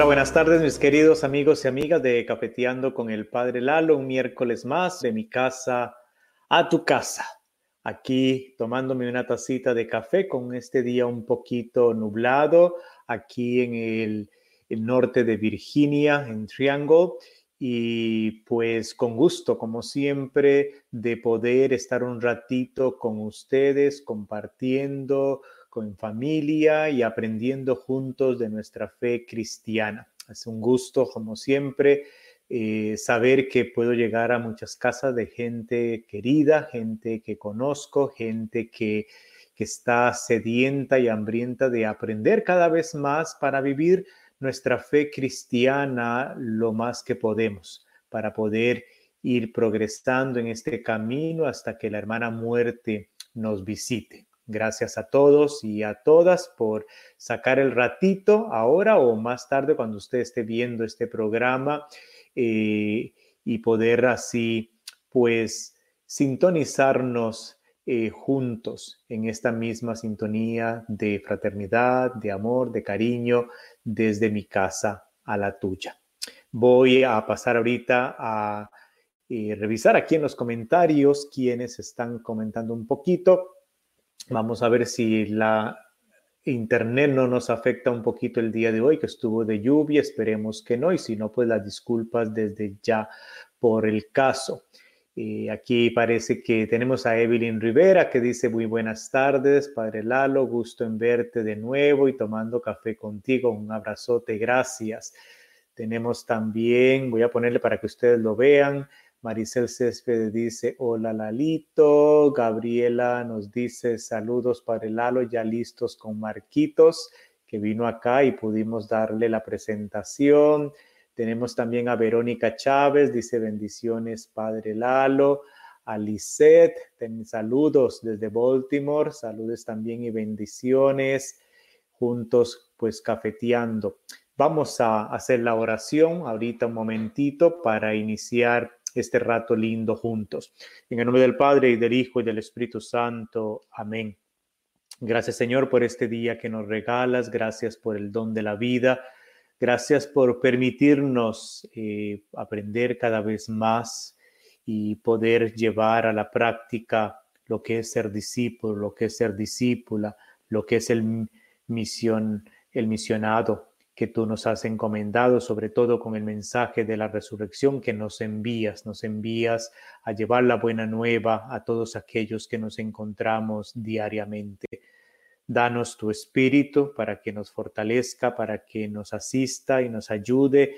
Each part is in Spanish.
Hola, buenas tardes mis queridos amigos y amigas de Cafeteando con el Padre Lalo, un miércoles más de mi casa a tu casa. Aquí tomándome una tacita de café con este día un poquito nublado, aquí en el, el norte de Virginia, en Triangle y pues con gusto, como siempre, de poder estar un ratito con ustedes, compartiendo con familia y aprendiendo juntos de nuestra fe cristiana. Es un gusto, como siempre, eh, saber que puedo llegar a muchas casas de gente querida, gente que conozco, gente que, que está sedienta y hambrienta de aprender cada vez más para vivir nuestra fe cristiana lo más que podemos para poder ir progresando en este camino hasta que la hermana muerte nos visite. Gracias a todos y a todas por sacar el ratito ahora o más tarde cuando usted esté viendo este programa eh, y poder así pues sintonizarnos eh, juntos en esta misma sintonía de fraternidad, de amor, de cariño, desde mi casa a la tuya. Voy a pasar ahorita a eh, revisar aquí en los comentarios quienes están comentando un poquito. Vamos a ver si la internet no nos afecta un poquito el día de hoy, que estuvo de lluvia, esperemos que no, y si no, pues las disculpas desde ya por el caso. Y aquí parece que tenemos a Evelyn Rivera que dice muy buenas tardes, Padre Lalo, gusto en verte de nuevo y tomando café contigo. Un abrazote, gracias. Tenemos también, voy a ponerle para que ustedes lo vean, Maricel Céspedes dice, hola Lalito. Gabriela nos dice, saludos Padre Lalo, ya listos con Marquitos, que vino acá y pudimos darle la presentación. Tenemos también a Verónica Chávez, dice bendiciones, Padre Lalo. A saludos desde Baltimore, saludos también y bendiciones, juntos pues cafeteando. Vamos a hacer la oración ahorita un momentito para iniciar este rato lindo juntos. En el nombre del Padre y del Hijo y del Espíritu Santo. Amén. Gracias Señor por este día que nos regalas, gracias por el don de la vida. Gracias por permitirnos eh, aprender cada vez más y poder llevar a la práctica lo que es ser discípulo, lo que es ser discípula, lo que es el misión, el misionado que tú nos has encomendado, sobre todo con el mensaje de la resurrección que nos envías, nos envías a llevar la buena nueva a todos aquellos que nos encontramos diariamente. Danos tu espíritu para que nos fortalezca, para que nos asista y nos ayude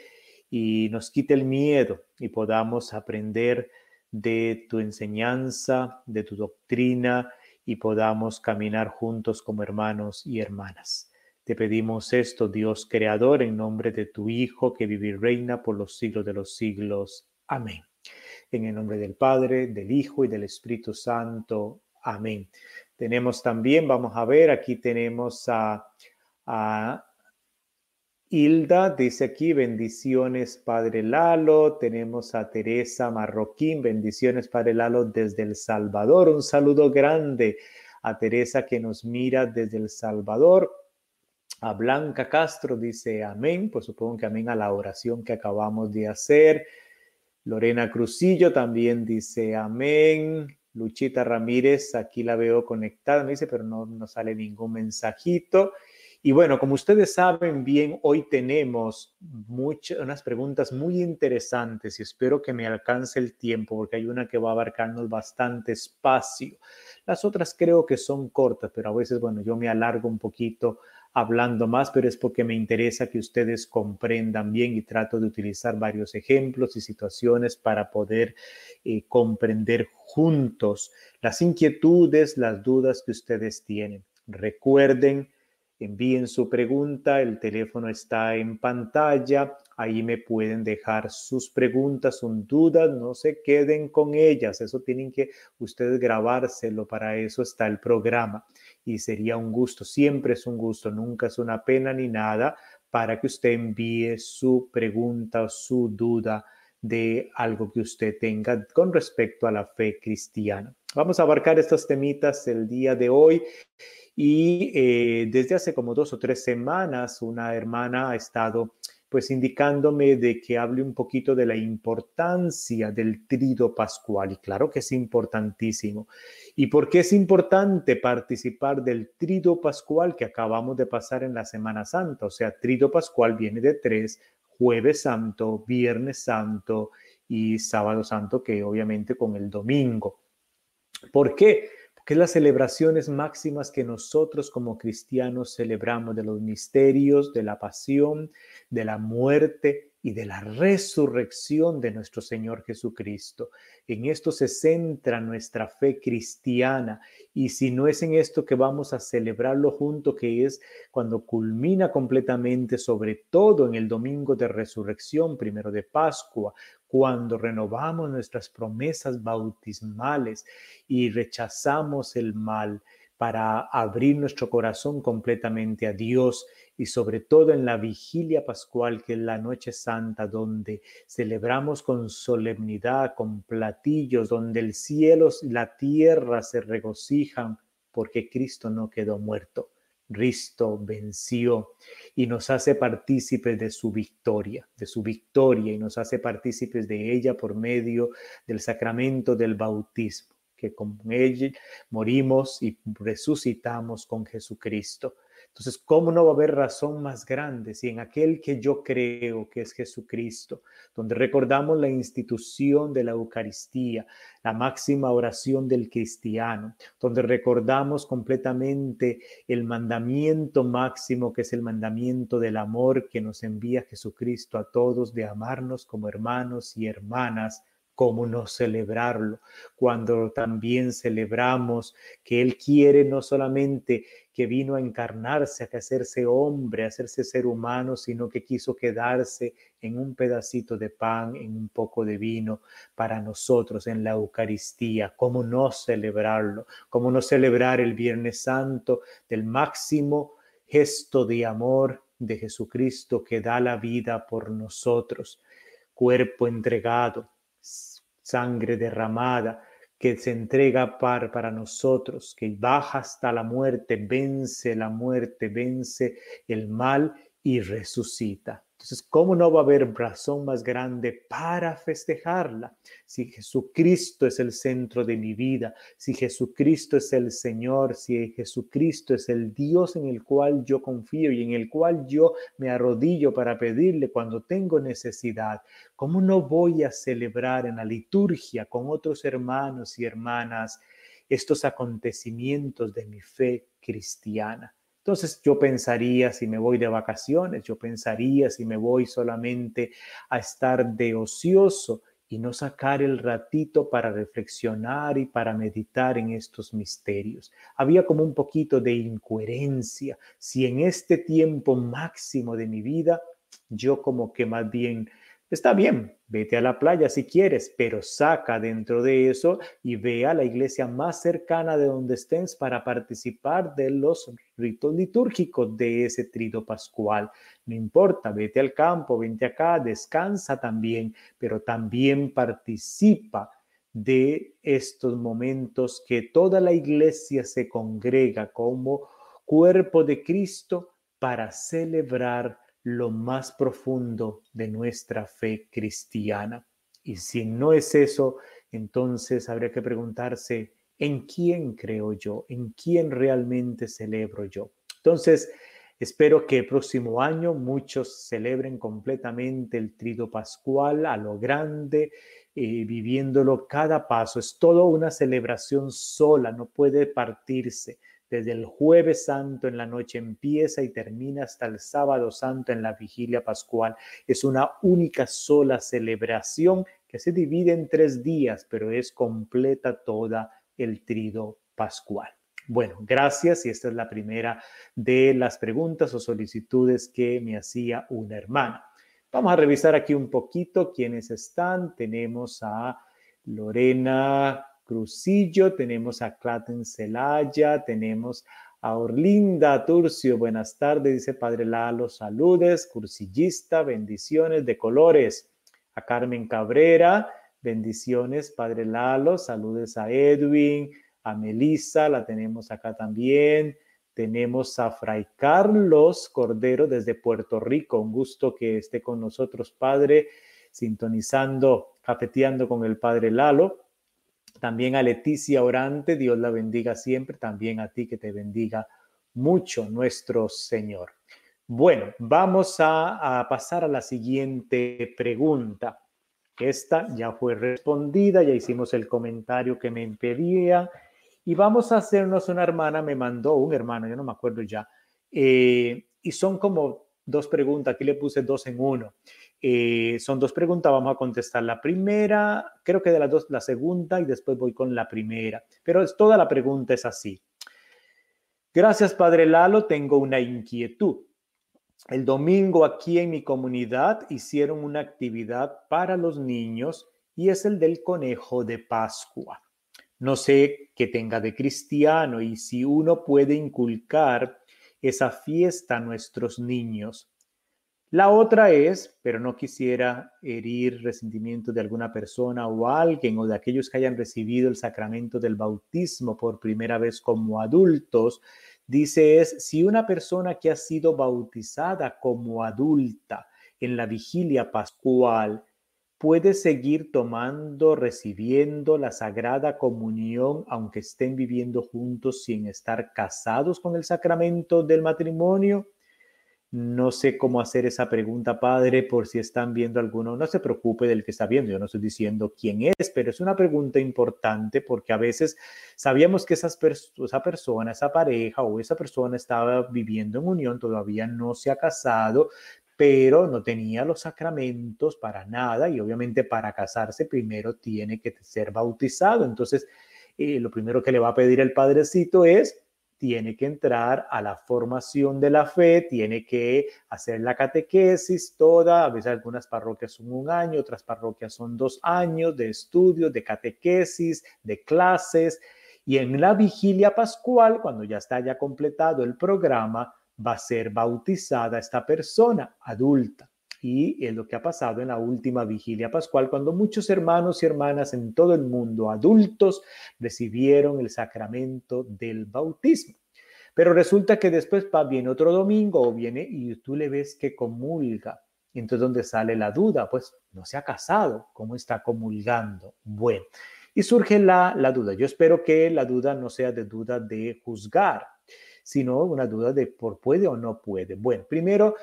y nos quite el miedo y podamos aprender de tu enseñanza, de tu doctrina y podamos caminar juntos como hermanos y hermanas. Te pedimos esto, Dios Creador, en nombre de tu Hijo, que vive y reina por los siglos de los siglos. Amén. En el nombre del Padre, del Hijo y del Espíritu Santo. Amén. Tenemos también, vamos a ver, aquí tenemos a, Hilda, dice aquí, bendiciones Padre Lalo. Tenemos a Teresa Marroquín, bendiciones Padre Lalo desde El Salvador. Un saludo grande a Teresa que nos mira desde El Salvador. A Blanca Castro dice amén, pues supongo que amén a la oración que acabamos de hacer. Lorena Cruzillo también dice amén. Luchita Ramírez, aquí la veo conectada, me dice, pero no, no sale ningún mensajito. Y bueno, como ustedes saben bien, hoy tenemos muchas, unas preguntas muy interesantes y espero que me alcance el tiempo porque hay una que va a abarcarnos bastante espacio. Las otras creo que son cortas, pero a veces, bueno, yo me alargo un poquito hablando más, pero es porque me interesa que ustedes comprendan bien y trato de utilizar varios ejemplos y situaciones para poder eh, comprender juntos las inquietudes, las dudas que ustedes tienen. Recuerden, envíen su pregunta, el teléfono está en pantalla, ahí me pueden dejar sus preguntas, sus dudas, no se queden con ellas, eso tienen que ustedes grabárselo, para eso está el programa y sería un gusto, siempre es un gusto, nunca es una pena ni nada para que usted envíe su pregunta o su duda de algo que usted tenga con respecto a la fe cristiana. Vamos a abarcar estos temitas el día de hoy y eh, desde hace como dos o tres semanas una hermana ha estado pues indicándome de que hable un poquito de la importancia del trido pascual. Y claro que es importantísimo. ¿Y por qué es importante participar del trido pascual que acabamos de pasar en la Semana Santa? O sea, trido pascual viene de tres, jueves santo, viernes santo y sábado santo, que obviamente con el domingo. ¿Por qué? Porque las celebraciones máximas que nosotros como cristianos celebramos de los misterios, de la pasión, de la muerte y de la resurrección de nuestro Señor Jesucristo. En esto se centra nuestra fe cristiana y si no es en esto que vamos a celebrarlo junto, que es cuando culmina completamente, sobre todo en el domingo de resurrección, primero de Pascua, cuando renovamos nuestras promesas bautismales y rechazamos el mal para abrir nuestro corazón completamente a Dios y sobre todo en la vigilia pascual, que es la noche santa, donde celebramos con solemnidad, con platillos, donde el cielo y la tierra se regocijan porque Cristo no quedó muerto. Cristo venció y nos hace partícipes de su victoria, de su victoria y nos hace partícipes de ella por medio del sacramento del bautismo, que con ella morimos y resucitamos con Jesucristo. Entonces, ¿cómo no va a haber razón más grande si en aquel que yo creo que es Jesucristo, donde recordamos la institución de la Eucaristía, la máxima oración del cristiano, donde recordamos completamente el mandamiento máximo que es el mandamiento del amor que nos envía Jesucristo a todos de amarnos como hermanos y hermanas, ¿Cómo no celebrarlo? Cuando también celebramos que Él quiere no solamente que vino a encarnarse, a hacerse hombre, a hacerse ser humano, sino que quiso quedarse en un pedacito de pan, en un poco de vino para nosotros en la Eucaristía. ¿Cómo no celebrarlo? ¿Cómo no celebrar el Viernes Santo del máximo gesto de amor de Jesucristo que da la vida por nosotros? Cuerpo entregado, sangre derramada, que se entrega par para nosotros, que baja hasta la muerte, vence la muerte, vence el mal y resucita. Entonces, ¿cómo no va a haber razón más grande para festejarla? Si Jesucristo es el centro de mi vida, si Jesucristo es el Señor, si Jesucristo es el Dios en el cual yo confío y en el cual yo me arrodillo para pedirle cuando tengo necesidad, ¿cómo no voy a celebrar en la liturgia con otros hermanos y hermanas estos acontecimientos de mi fe cristiana? Entonces yo pensaría si me voy de vacaciones, yo pensaría si me voy solamente a estar de ocioso y no sacar el ratito para reflexionar y para meditar en estos misterios. Había como un poquito de incoherencia si en este tiempo máximo de mi vida yo como que más bien Está bien, vete a la playa si quieres, pero saca dentro de eso y ve a la iglesia más cercana de donde estés para participar de los ritos litúrgicos de ese trido pascual. No importa, vete al campo, vente acá, descansa también, pero también participa de estos momentos que toda la iglesia se congrega como cuerpo de Cristo para celebrar lo más profundo de nuestra fe cristiana. Y si no es eso, entonces habría que preguntarse, ¿en quién creo yo? ¿En quién realmente celebro yo? Entonces, espero que el próximo año muchos celebren completamente el trido pascual a lo grande, eh, viviéndolo cada paso. Es todo una celebración sola, no puede partirse desde el jueves santo en la noche empieza y termina hasta el sábado santo en la vigilia pascual. Es una única sola celebración que se divide en tres días, pero es completa toda el trido pascual. Bueno, gracias y esta es la primera de las preguntas o solicitudes que me hacía una hermana. Vamos a revisar aquí un poquito quiénes están. Tenemos a Lorena Crucillo, tenemos a Claten Celaya, tenemos a Orlinda Turcio, buenas tardes, dice Padre Lalo, saludes, cursillista, bendiciones de colores. A Carmen Cabrera, bendiciones, Padre Lalo, saludes a Edwin, a Melissa, la tenemos acá también. Tenemos a Fray Carlos Cordero desde Puerto Rico. Un gusto que esté con nosotros, Padre, sintonizando, cafeteando con el Padre Lalo. También a Leticia Orante, Dios la bendiga siempre. También a ti que te bendiga mucho nuestro Señor. Bueno, vamos a, pasar a la siguiente pregunta. Esta ya fue respondida, ya hicimos el comentario que me impedía y vamos a hacernos una hermana, me mandó un hermano, yo no me acuerdo ya, eh, y son como dos preguntas, aquí le puse dos en uno. Eh, son dos preguntas, vamos a contestar la primera, creo que de las dos, la segunda y después voy con la primera, pero es, toda la pregunta es así. Gracias, Padre Lalo, tengo una inquietud. El domingo aquí en mi comunidad hicieron una actividad para los niños y es el del conejo de Pascua. No sé qué tenga de cristiano y si uno puede inculcar esa fiesta a nuestros niños. La otra es, pero no quisiera herir resentimiento de alguna persona o alguien o de aquellos que hayan recibido el sacramento del bautismo por primera vez como adultos, Dice es, si una persona que ha sido bautizada como adulta en la vigilia pascual puede seguir tomando, recibiendo la sagrada comunión, aunque estén viviendo juntos sin estar casados con el sacramento del matrimonio. No sé cómo hacer esa pregunta, padre, por si están viendo alguno. No se preocupe del que está viendo. Yo no estoy diciendo quién es, pero es una pregunta importante porque a veces sabíamos que esa persona, esa pareja o esa persona estaba viviendo en unión, todavía no se ha casado, pero no tenía los sacramentos para nada y obviamente para casarse primero tiene que ser bautizado. Entonces, eh, lo primero que le va a pedir el padrecito es tiene que entrar a la formación de la fe, tiene que hacer la catequesis toda, a veces algunas parroquias son un año, otras parroquias son dos años de estudio, de catequesis, de clases, y en la vigilia pascual, cuando ya está ya completado el programa, va a ser bautizada esta persona adulta. Y es lo que ha pasado en la última vigilia pascual, cuando muchos hermanos y hermanas en todo el mundo, adultos, recibieron el sacramento del bautismo. Pero resulta que después va, viene otro domingo o viene y tú le ves que comulga. Entonces, ¿dónde sale la duda? Pues no se ha casado. ¿Cómo está comulgando? Bueno, y surge la, la duda. Yo espero que la duda no sea de duda de juzgar, sino una duda de por puede o no puede. Bueno, primero,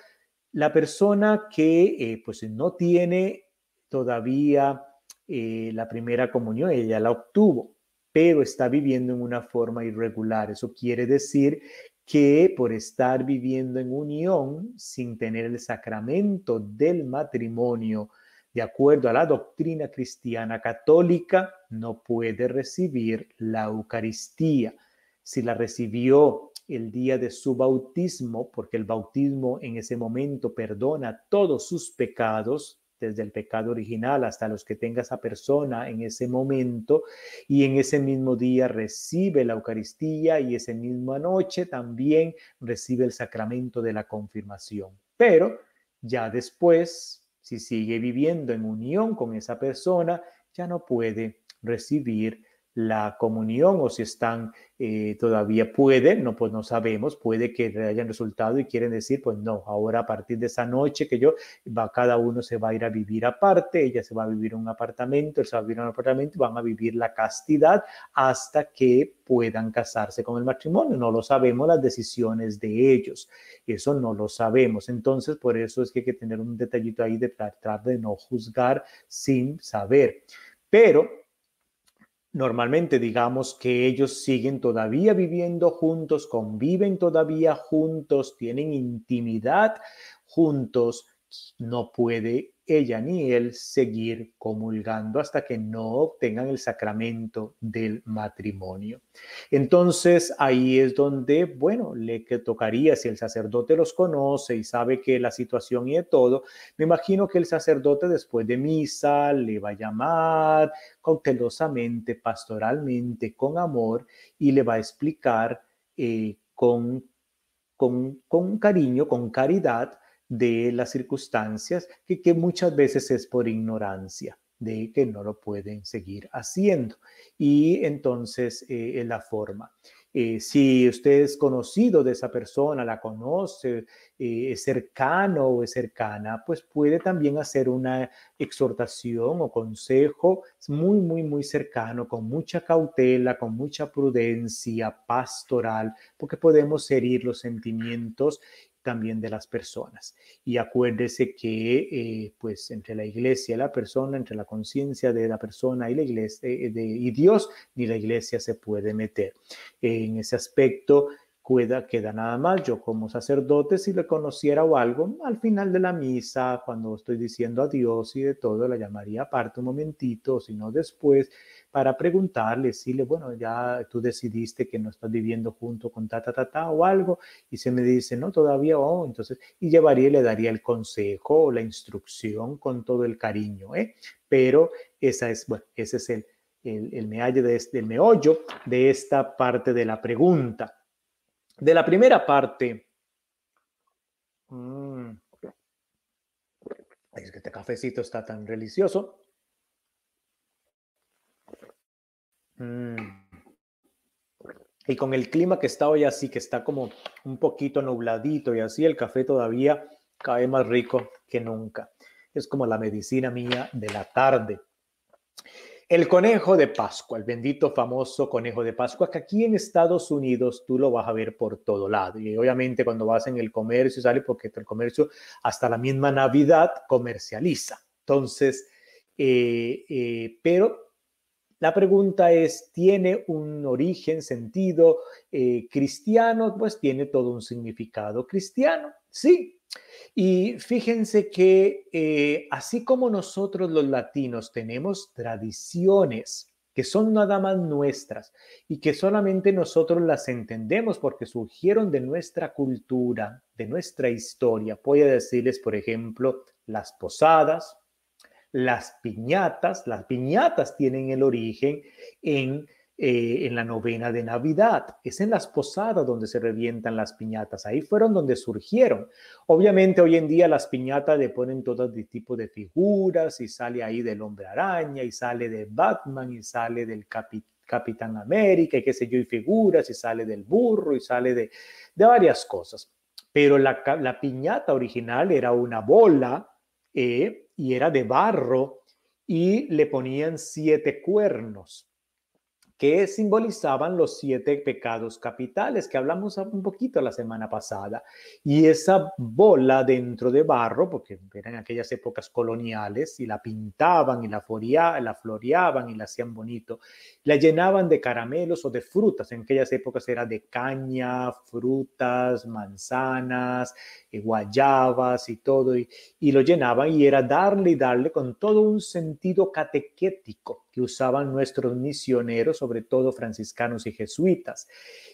la persona que eh, pues no tiene todavía eh, la primera comunión, ella la obtuvo, pero está viviendo en una forma irregular. Eso quiere decir que por estar viviendo en unión sin tener el sacramento del matrimonio, de acuerdo a la doctrina cristiana católica, no puede recibir la Eucaristía. Si la recibió el día de su bautismo, porque el bautismo en ese momento perdona todos sus pecados, desde el pecado original hasta los que tenga esa persona en ese momento, y en ese mismo día recibe la Eucaristía y esa misma noche también recibe el sacramento de la confirmación. Pero ya después, si sigue viviendo en unión con esa persona, ya no puede recibir la comunión o si están eh, todavía pueden, no, pues no sabemos, puede que hayan resultado y quieren decir, pues no, ahora a partir de esa noche que yo, va, cada uno se va a ir a vivir aparte, ella se va a vivir en un apartamento, él se va a vivir en un apartamento, van a vivir la castidad hasta que puedan casarse con el matrimonio. No lo sabemos las decisiones de ellos, eso no lo sabemos. Entonces, por eso es que hay que tener un detallito ahí de tratar de no juzgar sin saber. Pero Normalmente digamos que ellos siguen todavía viviendo juntos, conviven todavía juntos, tienen intimidad juntos, no puede ella ni él seguir comulgando hasta que no obtengan el sacramento del matrimonio. Entonces ahí es donde, bueno, le que tocaría, si el sacerdote los conoce y sabe que la situación y de todo, me imagino que el sacerdote después de misa le va a llamar cautelosamente, pastoralmente, con amor y le va a explicar eh, con, con, con cariño, con caridad, de las circunstancias que, que muchas veces es por ignorancia de que no lo pueden seguir haciendo. Y entonces eh, la forma. Eh, si usted es conocido de esa persona, la conoce, eh, es cercano o es cercana, pues puede también hacer una exhortación o consejo muy, muy, muy cercano, con mucha cautela, con mucha prudencia pastoral, porque podemos herir los sentimientos también de las personas. Y acuérdese que, eh, pues, entre la iglesia y la persona, entre la conciencia de la persona y la iglesia eh, y Dios, ni la iglesia se puede meter. En ese aspecto, queda, queda nada más. Yo como sacerdote, si le conociera o algo, al final de la misa, cuando estoy diciendo adiós y de todo, la llamaría aparte un momentito, si no después, para preguntarle, le bueno, ya tú decidiste que no estás viviendo junto con ta, ta, ta, ta o algo, y se me dice, no, todavía, oh, entonces, y llevaría y le daría el consejo o la instrucción con todo el cariño, ¿eh? Pero esa es, bueno, ese es el, el, el de, este, meollo de esta parte de la pregunta. De la primera parte, mmm, es que este cafecito está tan delicioso. Mm. Y con el clima que está hoy así, que está como un poquito nubladito y así, el café todavía cae más rico que nunca. Es como la medicina mía de la tarde. El conejo de Pascua, el bendito famoso conejo de Pascua, que aquí en Estados Unidos tú lo vas a ver por todo lado. Y obviamente cuando vas en el comercio sale porque el comercio hasta la misma Navidad comercializa. Entonces, eh, eh, pero la pregunta es, ¿tiene un origen, sentido eh, cristiano? Pues tiene todo un significado cristiano, sí. Y fíjense que eh, así como nosotros los latinos tenemos tradiciones que son nada más nuestras y que solamente nosotros las entendemos porque surgieron de nuestra cultura, de nuestra historia. Voy a decirles, por ejemplo, las posadas, las piñatas, las piñatas tienen el origen en, eh, en la novena de Navidad. Es en las posadas donde se revientan las piñatas. Ahí fueron donde surgieron. Obviamente hoy en día las piñatas le ponen todo tipo de figuras y sale ahí del hombre araña y sale de Batman y sale del Capitán América y qué sé yo, y figuras y sale del burro y sale de, de varias cosas. Pero la, la piñata original era una bola eh, y era de barro y le ponían siete cuernos que simbolizaban los siete pecados capitales que hablamos un poquito la semana pasada. Y esa bola dentro de barro, porque eran aquellas épocas coloniales, y la pintaban y la, la floreaban y la hacían bonito, la llenaban de caramelos o de frutas. En aquellas épocas era de caña, frutas, manzanas, eh, guayabas y todo, y lo llenaban y era darle y darle con todo un sentido catequético usaban nuestros misioneros, sobre todo franciscanos y jesuitas,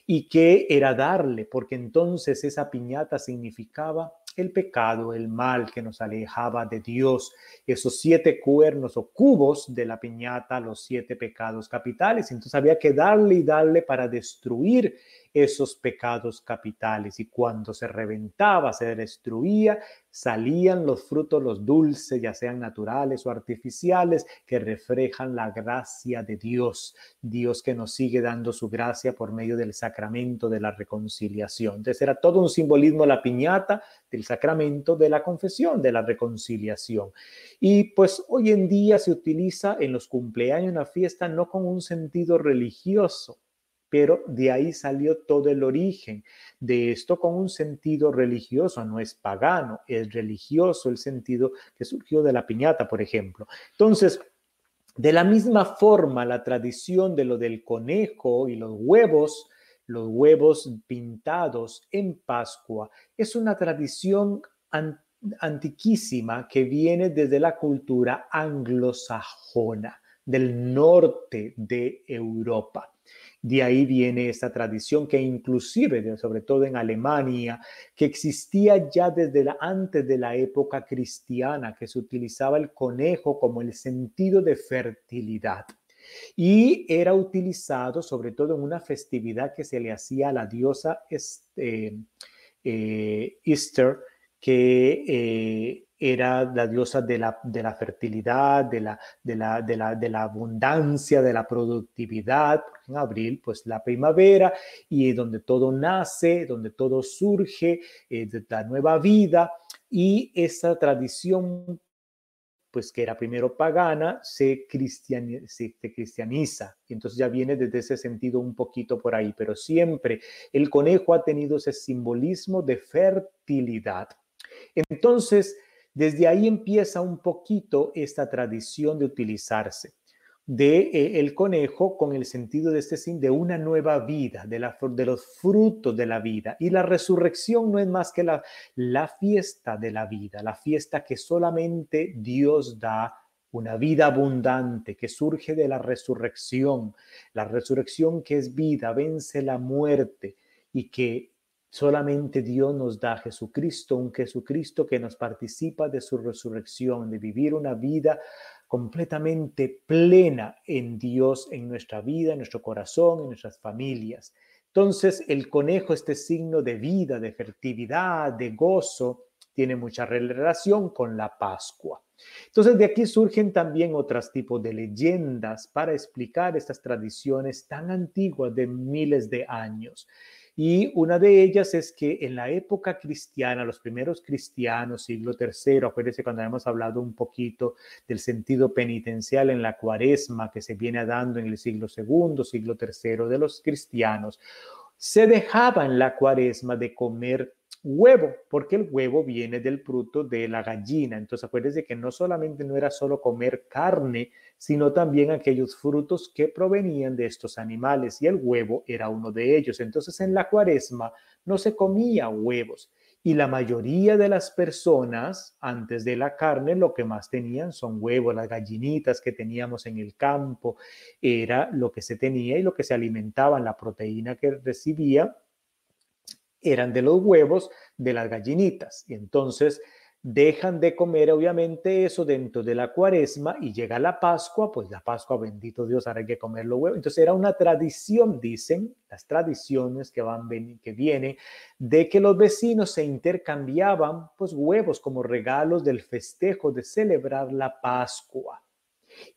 y que era darle, porque entonces esa piñata significaba el pecado, el mal que nos alejaba de Dios, esos siete cuernos o cubos de la piñata, los siete pecados capitales. Entonces había que darle y darle para destruir esos pecados capitales y cuando se reventaba, se destruía, salían los frutos, los dulces, ya sean naturales o artificiales, que reflejan la gracia de Dios, Dios que nos sigue dando su gracia por medio del sacramento de la reconciliación. Entonces era todo un simbolismo la piñata del sacramento de la confesión, de la reconciliación. Y pues hoy en día se utiliza en los cumpleaños, en la fiesta, no con un sentido religioso, pero de ahí salió todo el origen de esto con un sentido religioso, no es pagano, es religioso el sentido que surgió de la piñata, por ejemplo. Entonces, de la misma forma, la tradición de lo del conejo y los huevos, los huevos pintados en Pascua, es una tradición antiquísima que viene desde la cultura anglosajona del norte de Europa. De ahí viene esta tradición que inclusive, sobre todo en Alemania, que existía ya desde antes de la época cristiana, que se utilizaba el conejo como el sentido de fertilidad. Y era utilizado sobre todo en una festividad que se le hacía a la diosa este, eh, Easter, que eh, era la diosa de la, de la fertilidad, de la, de, la, de, la, de la abundancia, de la productividad. En abril, pues la primavera y donde todo nace, donde todo surge, eh, la nueva vida. Y esa tradición pues que era primero pagana, se, se, cristianiza. Y entonces ya viene desde ese sentido un poquito por ahí, pero siempre el conejo ha tenido ese simbolismo de fertilidad. Entonces, desde ahí empieza un poquito esta tradición de utilizarse de eh, el conejo con el sentido de este de una nueva vida, de, los frutos de la vida. Y la resurrección no es más que la fiesta de la vida, la fiesta que solamente Dios da una vida abundante que surge de la resurrección, la resurrección que es vida, vence la muerte y que solamente Dios nos da Jesucristo, un Jesucristo que nos participa de su resurrección, de vivir una vida completamente plena en Dios, en nuestra vida, en nuestro corazón, en nuestras familias. Entonces, el conejo, este signo de vida, de fertilidad, de gozo, tiene mucha relación con la Pascua. Entonces, de aquí surgen también otros tipos de leyendas para explicar estas tradiciones tan antiguas de miles de años. Y una de ellas es que en la época cristiana, los primeros cristianos, siglo III, acuérdense cuando hemos hablado un poquito del sentido penitencial en la cuaresma que se viene dando en el siglo II, siglo III de los cristianos, se dejaba en la cuaresma de comer huevo, porque el huevo viene del fruto de la gallina. Entonces acuérdense que no solamente no era solo comer carne, sino también aquellos frutos que provenían de estos animales y el huevo era uno de ellos. Entonces en la cuaresma no se comía huevos y la mayoría de las personas antes de la carne lo que más tenían son huevos, las gallinitas que teníamos en el campo, era lo que se tenía y lo que se alimentaban, la proteína que recibía eran de los huevos de las gallinitas. Y entonces dejan de comer obviamente eso dentro de la cuaresma y llega la Pascua, pues la Pascua, bendito Dios, ahora hay que comer los huevos. Entonces era una tradición, dicen las tradiciones que van que viene de que los vecinos se intercambiaban pues huevos como regalos del festejo de celebrar la Pascua.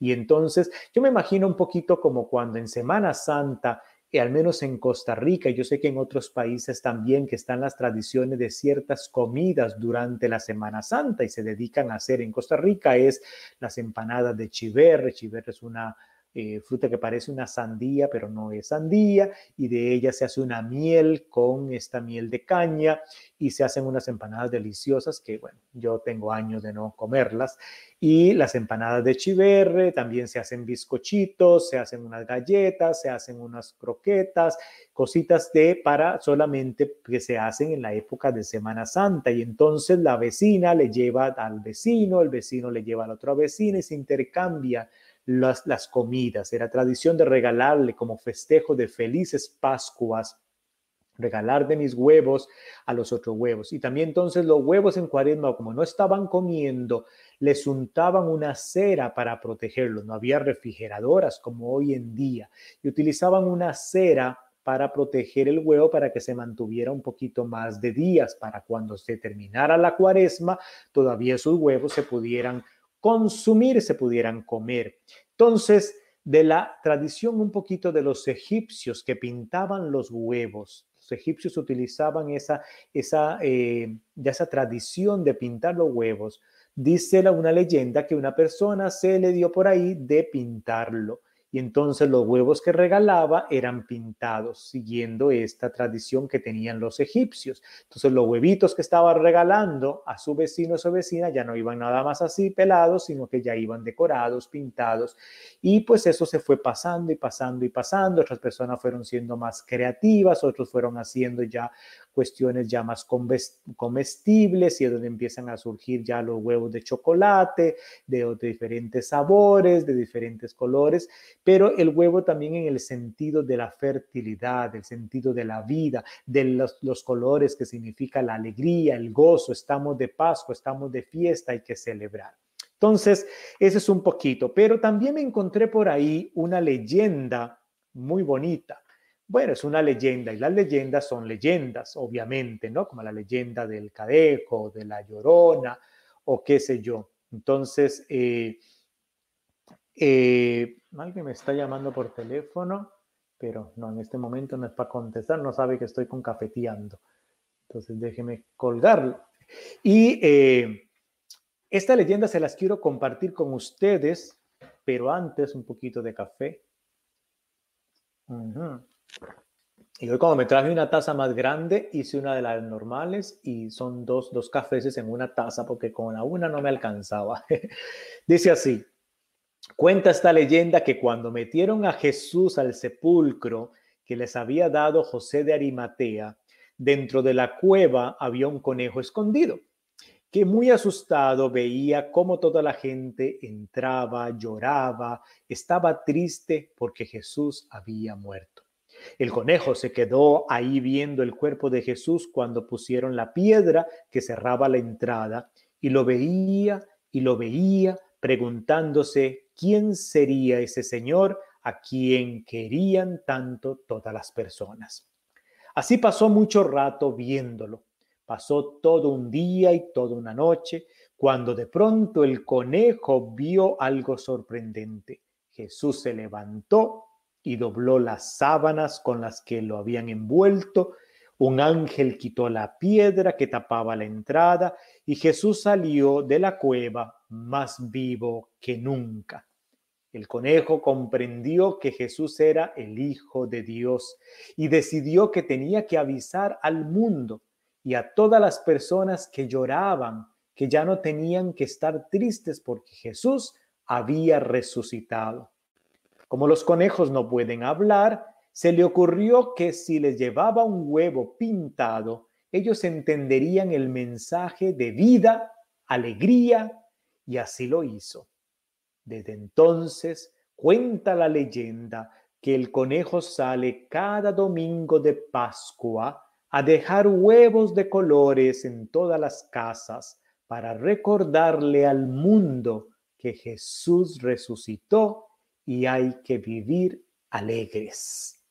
Y entonces yo me imagino un poquito como cuando en Semana Santa y al menos en Costa Rica, yo sé que en otros países también que están las tradiciones de ciertas comidas durante la Semana Santa y se dedican a hacer en Costa Rica es las empanadas de chiverre. Chiverre es una eh, fruta que parece una sandía, pero no es sandía, y de ella se hace una miel con esta miel de caña y se hacen unas empanadas deliciosas que, bueno, yo tengo años de no comerlas. Y las empanadas de chiverre, también se hacen bizcochitos, se hacen unas galletas, se hacen unas croquetas, cositas de para solamente que se hacen en la época de Semana Santa. Y entonces la vecina le lleva al vecino, el vecino le lleva a la otra vecina y se intercambia las, comidas. Era tradición de regalarle como festejo de felices Pascuas regalar de mis huevos a los otros huevos. Y también entonces los huevos en cuaresma, como no estaban comiendo, les untaban una cera para protegerlos. No había refrigeradoras como hoy en día. Y utilizaban una cera para proteger el huevo para que se mantuviera un poquito más de días, para cuando se terminara la cuaresma, todavía esos huevos se pudieran consumir, se pudieran comer. Entonces, de la tradición un poquito de los egipcios que pintaban los huevos, los egipcios utilizaban esa, esa, eh, esa tradición de pintar los huevos. Dice una leyenda que una persona se le dio por ahí de pintarlo y entonces los huevos que regalaba eran pintados, siguiendo esta tradición que tenían los egipcios. Entonces los huevitos que estaba regalando a su vecino o su vecina ya no iban nada más así pelados, sino que ya iban decorados, pintados. Y pues eso se fue pasando y pasando y pasando. Otras personas fueron siendo más creativas, otros fueron haciendo ya cuestiones ya más comestibles y es donde empiezan a surgir ya los huevos de chocolate, de, diferentes sabores, de diferentes colores, pero el huevo también en el sentido de la fertilidad, el sentido de la vida, de los, los colores que significa la alegría, el gozo, estamos de Pascua, estamos de fiesta, hay que celebrar. Entonces, ese es un poquito, pero también me encontré por ahí una leyenda muy bonita bueno, es una leyenda y las leyendas son leyendas, obviamente, ¿no? Como la leyenda del Cadeco, de la Llorona o qué sé yo. Entonces, eh, eh, alguien me está llamando por teléfono, pero no, en este momento no es para contestar, no sabe que estoy con cafeteando. Entonces, déjeme colgarlo. Y eh, esta leyenda se las quiero compartir con ustedes, pero antes un poquito de café. Y hoy como me traje una taza más grande, hice una de las normales y son dos, dos cafés en una taza porque con la una no me alcanzaba. Dice así, cuenta esta leyenda que cuando metieron a Jesús al sepulcro que les había dado José de Arimatea, dentro de la cueva había un conejo escondido que muy asustado veía cómo toda la gente entraba, lloraba, estaba triste porque Jesús había muerto. El conejo se quedó ahí viendo el cuerpo de Jesús cuando pusieron la piedra que cerraba la entrada y lo veía y lo veía preguntándose quién sería ese Señor a quien querían tanto todas las personas. Así pasó mucho rato viéndolo. Pasó todo un día y toda una noche cuando de pronto el conejo vio algo sorprendente. Jesús se levantó y dobló las sábanas con las que lo habían envuelto. Un ángel quitó la piedra que tapaba la entrada y Jesús salió de la cueva más vivo que nunca. El conejo comprendió que Jesús era el Hijo de Dios y decidió que tenía que avisar al mundo y a todas las personas que lloraban que ya no tenían que estar tristes porque Jesús había resucitado. Como los conejos no pueden hablar, se le ocurrió que si les llevaba un huevo pintado, ellos entenderían el mensaje de vida, alegría, y así lo hizo. Desde entonces, cuenta la leyenda que el conejo sale cada domingo de Pascua a dejar huevos de colores en todas las casas para recordarle al mundo que Jesús resucitó y hay que vivir alegres.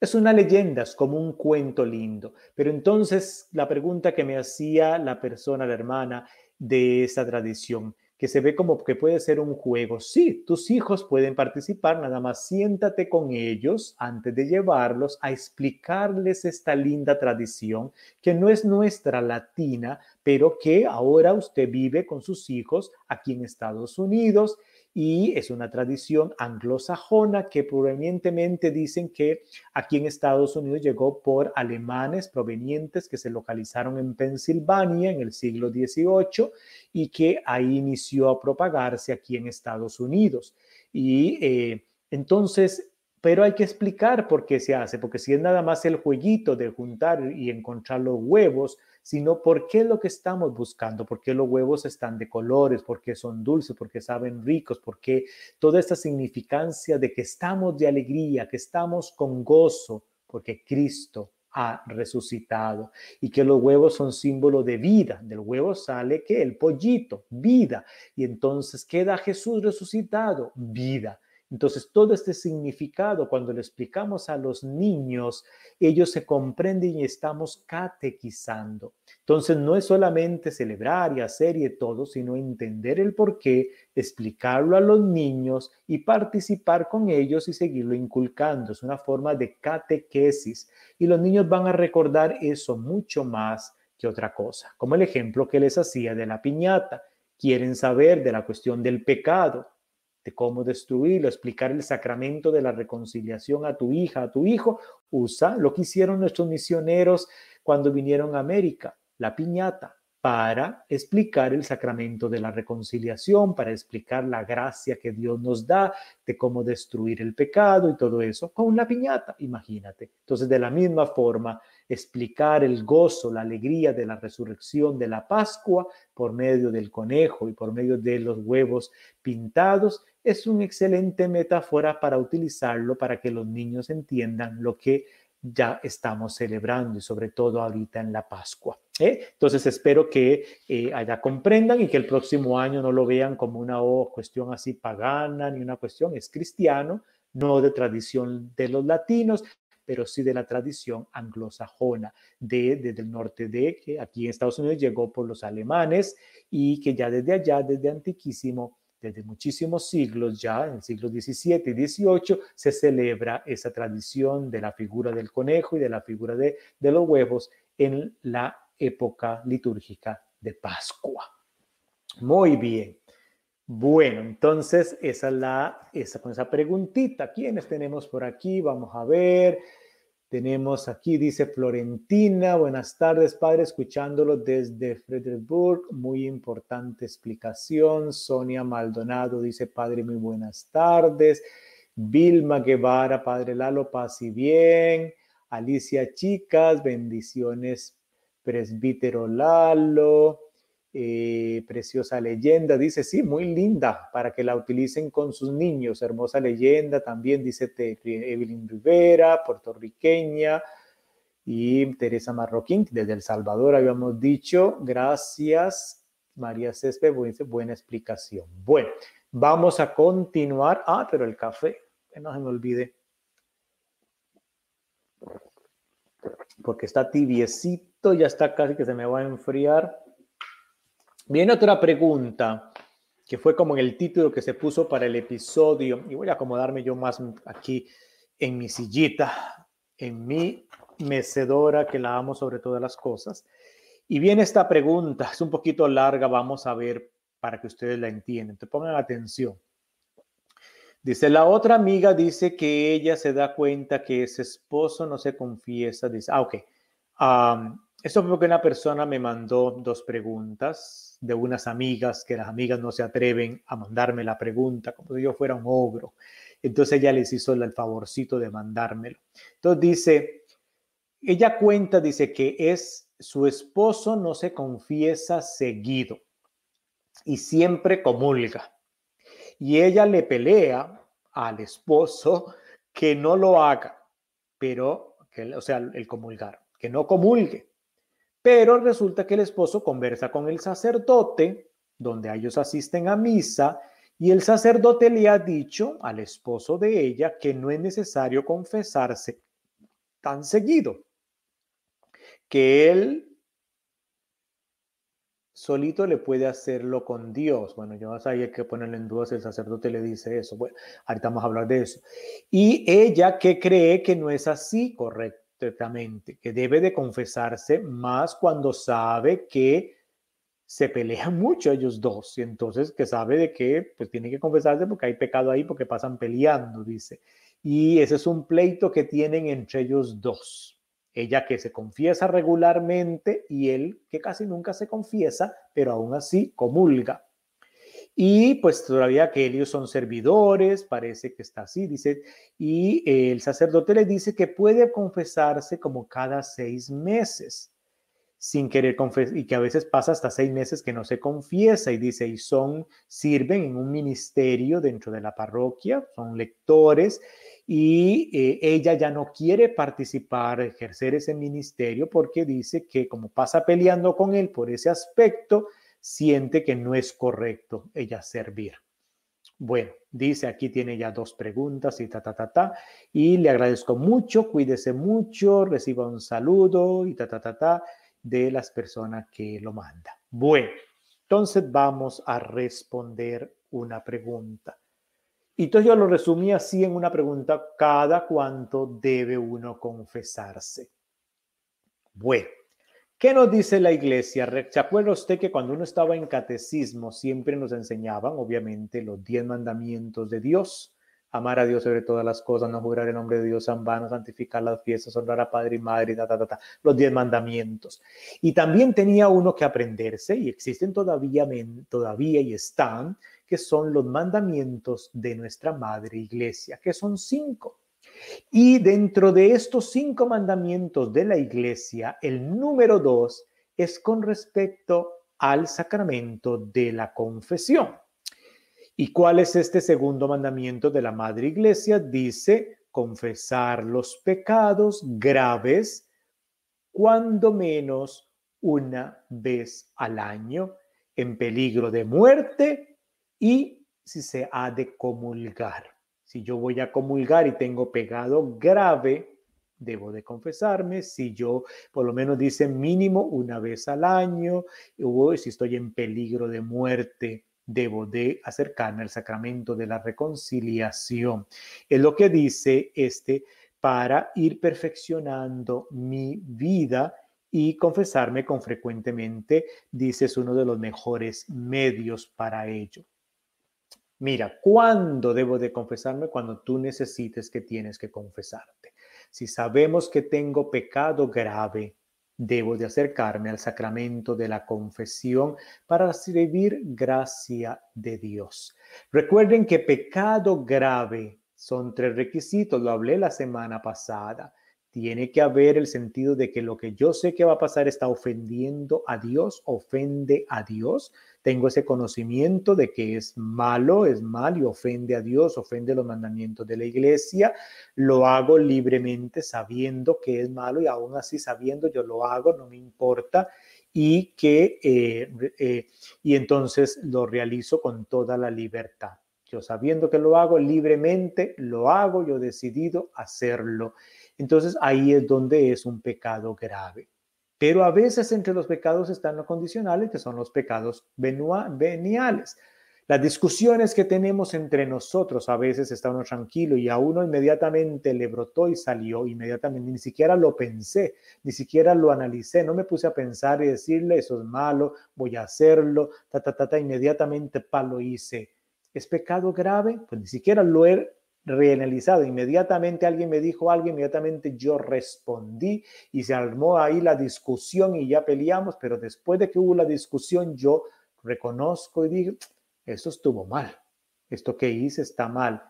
Es una leyenda, es como un cuento lindo. Pero entonces la pregunta que me hacía la persona, la hermana de esa tradición, que se ve como que puede ser un juego. Sí, tus hijos pueden participar, nada más siéntate con ellos antes de llevarlos a explicarles esta linda tradición que no es nuestra latina, pero que ahora usted vive con sus hijos aquí en Estados Unidos y es una tradición anglosajona que provenientemente dicen que aquí en Estados Unidos llegó por alemanes provenientes que se localizaron en Pensilvania en el siglo XVIII y que ahí inició a propagarse aquí en Estados Unidos. Y eh, entonces pero hay que explicar por qué se hace, porque si es nada más el jueguito de juntar y encontrar los huevos, sino por qué es lo que estamos buscando, por qué los huevos están de colores, por qué son dulces, por qué saben ricos, por qué toda esta significancia de que estamos de alegría, que estamos con gozo, porque Cristo ha resucitado y que los huevos son símbolo de vida. Del huevo sale que el pollito, vida. Y entonces queda Jesús resucitado, vida. Entonces, todo este significado, cuando lo explicamos a los niños, ellos se comprenden y estamos catequizando. Entonces, no es solamente celebrar y hacer y todo, sino entender el porqué, explicarlo a los niños y participar con ellos y seguirlo inculcando. Es una forma de catequesis y los niños van a recordar eso mucho más que otra cosa, como el ejemplo que les hacía de la piñata. Quieren saber de la cuestión del pecado de cómo destruirlo, explicar el sacramento de la reconciliación a tu hija, a tu hijo, usa lo que hicieron nuestros misioneros cuando vinieron a América, la piñata, para explicar el sacramento de la reconciliación, para explicar la gracia que Dios nos da de cómo destruir el pecado y todo eso, con la piñata, imagínate. Entonces, de la misma forma, explicar el gozo, la alegría de la resurrección de la Pascua por medio del conejo y por medio de los huevos pintados es una excelente metáfora para utilizarlo para que los niños entiendan lo que ya estamos celebrando y sobre todo ahorita en la Pascua. ¿eh? Entonces espero que eh, allá comprendan y que el próximo año no lo vean como una oh, cuestión así pagana ni una cuestión, es cristiano, no de tradición de los latinos, pero sí de la tradición anglosajona, de, desde el norte de, que aquí en Estados Unidos llegó por los alemanes y que ya desde allá, desde antiquísimo, desde muchísimos siglos, ya en el siglo XVII y XVIII, se celebra esa tradición de la figura del conejo y de la figura de, de los huevos en la época litúrgica de Pascua. Muy bien. Bueno, entonces esa es la, esa, con esa preguntita. ¿Quiénes tenemos por aquí? Vamos a ver. Tenemos aquí, dice Florentina, buenas tardes, padre, escuchándolo desde Fredericksburg, muy importante explicación. Sonia Maldonado dice, padre, muy buenas tardes. Vilma Guevara, padre Lalo, paz y bien. Alicia Chicas, bendiciones, presbítero Lalo. Eh, preciosa leyenda, dice, sí, muy linda, para que la utilicen con sus niños. Hermosa leyenda, también dice Evelyn Rivera, puertorriqueña, y Teresa Marroquín, desde El Salvador, habíamos dicho, gracias, María Césped, buena explicación. Bueno, vamos a continuar. Ah, pero el café, que no se me olvide. Porque está tibiecito, ya está casi que se me va a enfriar. Viene otra pregunta que fue como el título que se puso para el episodio, y voy a acomodarme yo más aquí en mi sillita, en mi mecedora que la amo sobre todas las cosas. Y viene esta pregunta, es un poquito larga, vamos a ver para que ustedes la entiendan. Te pongan atención. Dice, la otra amiga dice que ella se da cuenta que ese esposo no se confiesa. Dice, ah, ok. Um, esto fue porque una persona me mandó dos preguntas de unas amigas, que las amigas no se atreven a mandarme la pregunta, como si yo fuera un ogro. Entonces ella les hizo el favorcito de mandármelo. Entonces dice, ella cuenta, dice que es su esposo no se confiesa seguido y siempre comulga. Y ella le pelea al esposo que no lo haga, pero, que, o sea, el comulgar, que no comulgue. Pero resulta que el esposo conversa con el sacerdote, donde ellos asisten a misa, y el sacerdote le ha dicho al esposo de ella que no es necesario confesarse tan seguido, que él solito le puede hacerlo con Dios. Bueno, yo hay que ponerle en duda si el sacerdote le dice eso. Bueno, ahorita vamos a hablar de eso. Y ella que cree que no es así, correcto que debe de confesarse más cuando sabe que se pelean mucho ellos dos y entonces que sabe de que pues tiene que confesarse porque hay pecado ahí porque pasan peleando, dice. Y ese es un pleito que tienen entre ellos dos. Ella que se confiesa regularmente y él que casi nunca se confiesa, pero aún así comulga. Y pues todavía que ellos son servidores, parece que está así, dice, y el sacerdote le dice que puede confesarse como cada seis meses, sin querer confesar, y que a veces pasa hasta seis meses que no se confiesa, y dice, y son, sirven en un ministerio dentro de la parroquia, son lectores, y eh, ella ya no quiere participar, ejercer ese ministerio, porque dice que como pasa peleando con él por ese aspecto, siente que no es correcto ella servir. Bueno, dice aquí tiene ya dos preguntas y ta, ta, ta, ta. Y le agradezco mucho, cuídese mucho, reciba un saludo y ta, ta, ta, ta de las personas que lo manda. Bueno, entonces vamos a responder una pregunta. Y entonces yo lo resumí así en una pregunta, ¿cada cuánto debe uno confesarse? Bueno, ¿Qué nos dice la iglesia? ¿Se acuerda usted que cuando uno estaba en catecismo siempre nos enseñaban, obviamente, los diez mandamientos de Dios? Amar a Dios sobre todas las cosas, no jurar el nombre de Dios en vano, santificar las fiestas, honrar a padre y madre, ta, ta, ta, los diez mandamientos. Y también tenía uno que aprenderse, y existen todavía, todavía y están, que son los mandamientos de nuestra madre iglesia, que son cinco. Y dentro de estos cinco mandamientos de la iglesia, el número dos es con respecto al sacramento de la confesión. ¿Y cuál es este segundo mandamiento de la Madre Iglesia? Dice confesar los pecados graves cuando menos una vez al año en peligro de muerte y si se ha de comulgar. Si yo voy a comulgar y tengo pecado grave, debo de confesarme, si yo por lo menos dice mínimo una vez al año, o si estoy en peligro de muerte, debo de acercarme al sacramento de la reconciliación. Es lo que dice este para ir perfeccionando mi vida y confesarme con frecuentemente, dice, es uno de los mejores medios para ello. Mira, ¿cuándo debo de confesarme? Cuando tú necesites que tienes que confesarte. Si sabemos que tengo pecado grave, debo de acercarme al sacramento de la confesión para recibir gracia de Dios. Recuerden que pecado grave son tres requisitos, lo hablé la semana pasada. Tiene que haber el sentido de que lo que yo sé que va a pasar está ofendiendo a Dios, ofende a Dios. Tengo ese conocimiento de que es malo, es mal y ofende a Dios, ofende los mandamientos de la iglesia, lo hago libremente sabiendo que es malo y aún así sabiendo yo lo hago, no me importa. Y que eh, eh, y entonces lo realizo con toda la libertad. Yo sabiendo que lo hago libremente, lo hago, yo he decidido hacerlo. Entonces ahí es donde es un pecado grave. Pero a veces entre los pecados están los condicionales, que son los pecados veniales. Las discusiones que tenemos entre nosotros, a veces está uno tranquilo y a uno inmediatamente le brotó y salió, inmediatamente, ni siquiera lo pensé, ni siquiera lo analicé, no me puse a pensar y decirle, eso es malo, voy a hacerlo, ta, ta, ta, ta, inmediatamente pa, lo hice. ¿Es pecado grave? Pues ni siquiera lo he reanalizado. Inmediatamente alguien me dijo algo, inmediatamente yo respondí y se armó ahí la discusión y ya peleamos, pero después de que hubo la discusión yo reconozco y dije, eso estuvo mal, esto que hice está mal.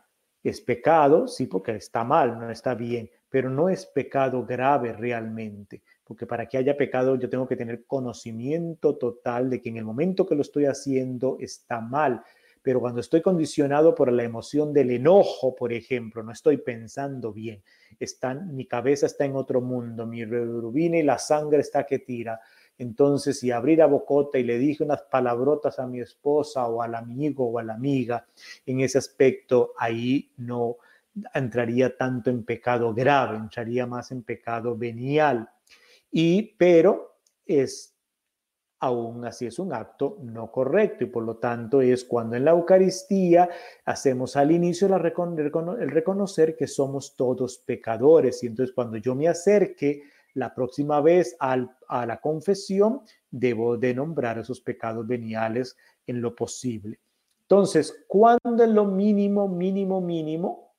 Es pecado, sí, porque está mal, no está bien, pero no es pecado grave realmente, porque para que haya pecado yo tengo que tener conocimiento total de que en el momento que lo estoy haciendo está mal pero cuando estoy condicionado por la emoción del enojo, por ejemplo, no estoy pensando bien, está, mi cabeza está en otro mundo, mi rubina y la sangre está que tira. Entonces, si abrir a bocota y le dije unas palabrotas a mi esposa o al amigo o a la amiga, en ese aspecto ahí no entraría tanto en pecado grave, entraría más en pecado venial. Y, pero es aún así es un acto no correcto y por lo tanto es cuando en la Eucaristía hacemos al inicio el reconocer que somos todos pecadores y entonces cuando yo me acerque la próxima vez a la confesión debo de nombrar esos pecados veniales en lo posible. Entonces, cuando es lo mínimo, mínimo, mínimo?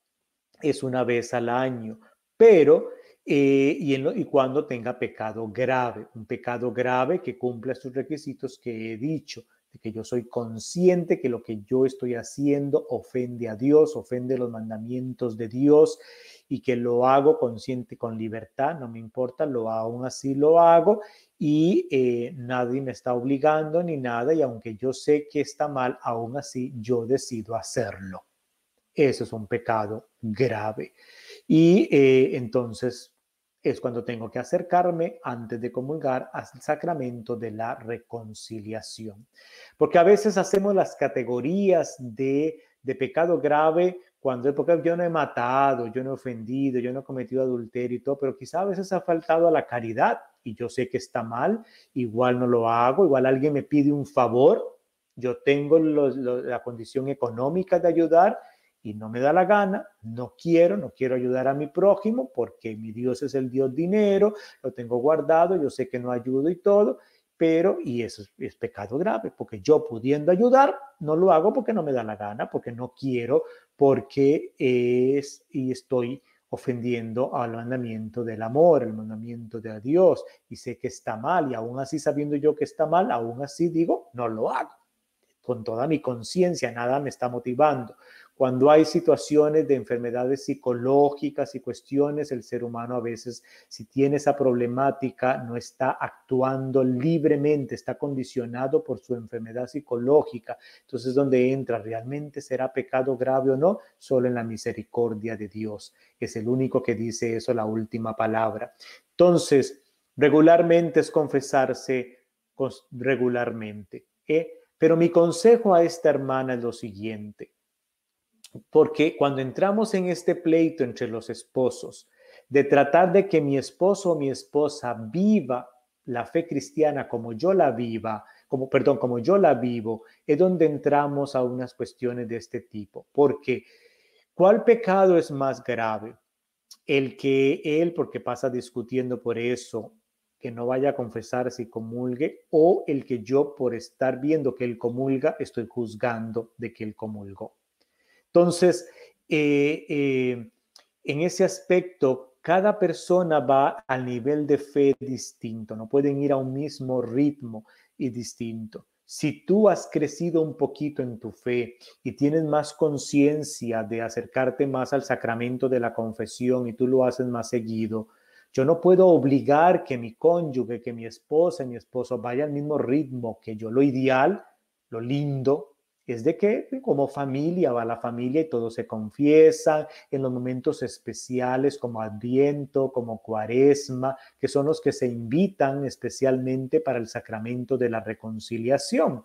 Es una vez al año, pero eh, y, y, cuando tenga pecado grave, un pecado grave que cumpla estos requisitos que he dicho, de que yo soy consciente que lo que yo estoy haciendo ofende a Dios, ofende los mandamientos de Dios y que lo hago consciente con libertad, no me importa, lo aún así lo hago y eh, nadie me está obligando ni nada y aunque yo sé que está mal, aún así yo decido hacerlo. Eso es un pecado grave. Y eh, entonces es cuando tengo que acercarme antes de comulgar al sacramento de la reconciliación. Porque a veces hacemos las categorías de, de pecado grave cuando es porque yo no he matado, yo no he ofendido, yo no he cometido adulterio y todo, pero quizá a veces ha faltado a la caridad y yo sé que está mal, igual no lo hago, igual alguien me pide un favor, yo tengo la condición económica de ayudar y no me da la gana, no quiero, no quiero ayudar a mi prójimo porque mi Dios es el Dios dinero, lo tengo guardado, yo sé que no ayudo y todo, pero, y eso es, pecado grave, porque yo pudiendo ayudar, no lo hago porque no me da la gana, porque no quiero, porque es y estoy ofendiendo al mandamiento del amor, el mandamiento de Dios, y sé que está mal, y aún así sabiendo yo que está mal, aún así digo, no lo hago. Con toda mi conciencia, nada me está motivando. Cuando hay situaciones de enfermedades psicológicas y cuestiones, el ser humano a veces, si tiene esa problemática, no está actuando libremente, está condicionado por su enfermedad psicológica. Entonces, donde entra, ¿realmente será pecado grave o no? Solo en la misericordia de Dios. Es el único que dice eso, la última palabra. Entonces, regularmente es confesarse regularmente. ¿eh? Pero mi consejo a esta hermana es lo siguiente porque cuando entramos en este pleito entre los esposos, de tratar de que mi esposo o mi esposa viva la fe cristiana como yo la viva, como, perdón, como yo la vivo, es donde entramos a unas cuestiones de este tipo. Porque, ¿cuál pecado es más grave? El que él, porque pasa discutiendo por eso, que no vaya a confesar si comulgue, o el que yo, por estar viendo que él comulga, estoy juzgando de que él comulgó. Entonces, eh, eh, en ese aspecto, cada persona va al nivel de fe distinto, no pueden ir a un mismo ritmo y distinto. Si tú has crecido un poquito en tu fe y tienes más conciencia de acercarte más al sacramento de la confesión y tú lo haces más seguido, yo no puedo obligar que mi cónyuge, que mi esposa mi esposo vaya al mismo ritmo que yo. Lo ideal, lo lindo, es de que como familia va la familia y todos se confiesan en los momentos especiales como Adviento, como Cuaresma, que son los que se invitan especialmente para el sacramento de la reconciliación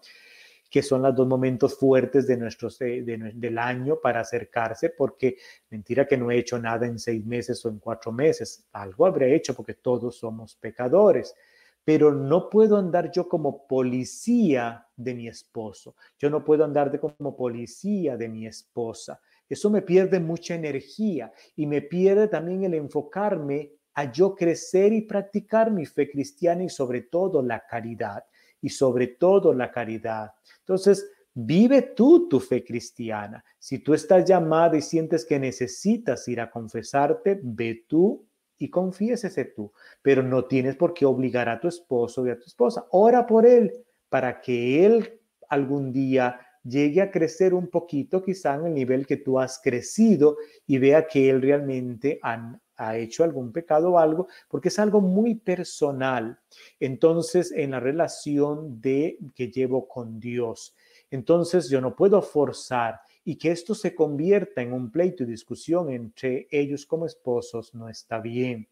que son los dos momentos fuertes de nuestros, del año para acercarse, porque mentira que no he hecho nada en seis meses o en cuatro meses, algo habré hecho porque todos somos pecadores pero no puedo andar yo como policía de mi esposo, yo no puedo andar de como policía de mi esposa. Eso me pierde mucha energía y me pierde también el enfocarme a yo crecer y practicar mi fe cristiana y sobre todo la caridad y sobre todo la caridad. Entonces, vive tú tu fe cristiana. Si tú estás llamada y sientes que necesitas ir a confesarte, ve tú y confiésese tú, pero no tienes por qué obligar a tu esposo y a tu esposa. Ora por él para que él algún día llegue a crecer un poquito, quizá en el nivel que tú has crecido y vea que él realmente ha hecho algún pecado o algo, porque es algo muy personal. Entonces, en la relación de que llevo con Dios, entonces yo no puedo forzar y que esto se convierta en un pleito y discusión entre ellos como esposos no está bien.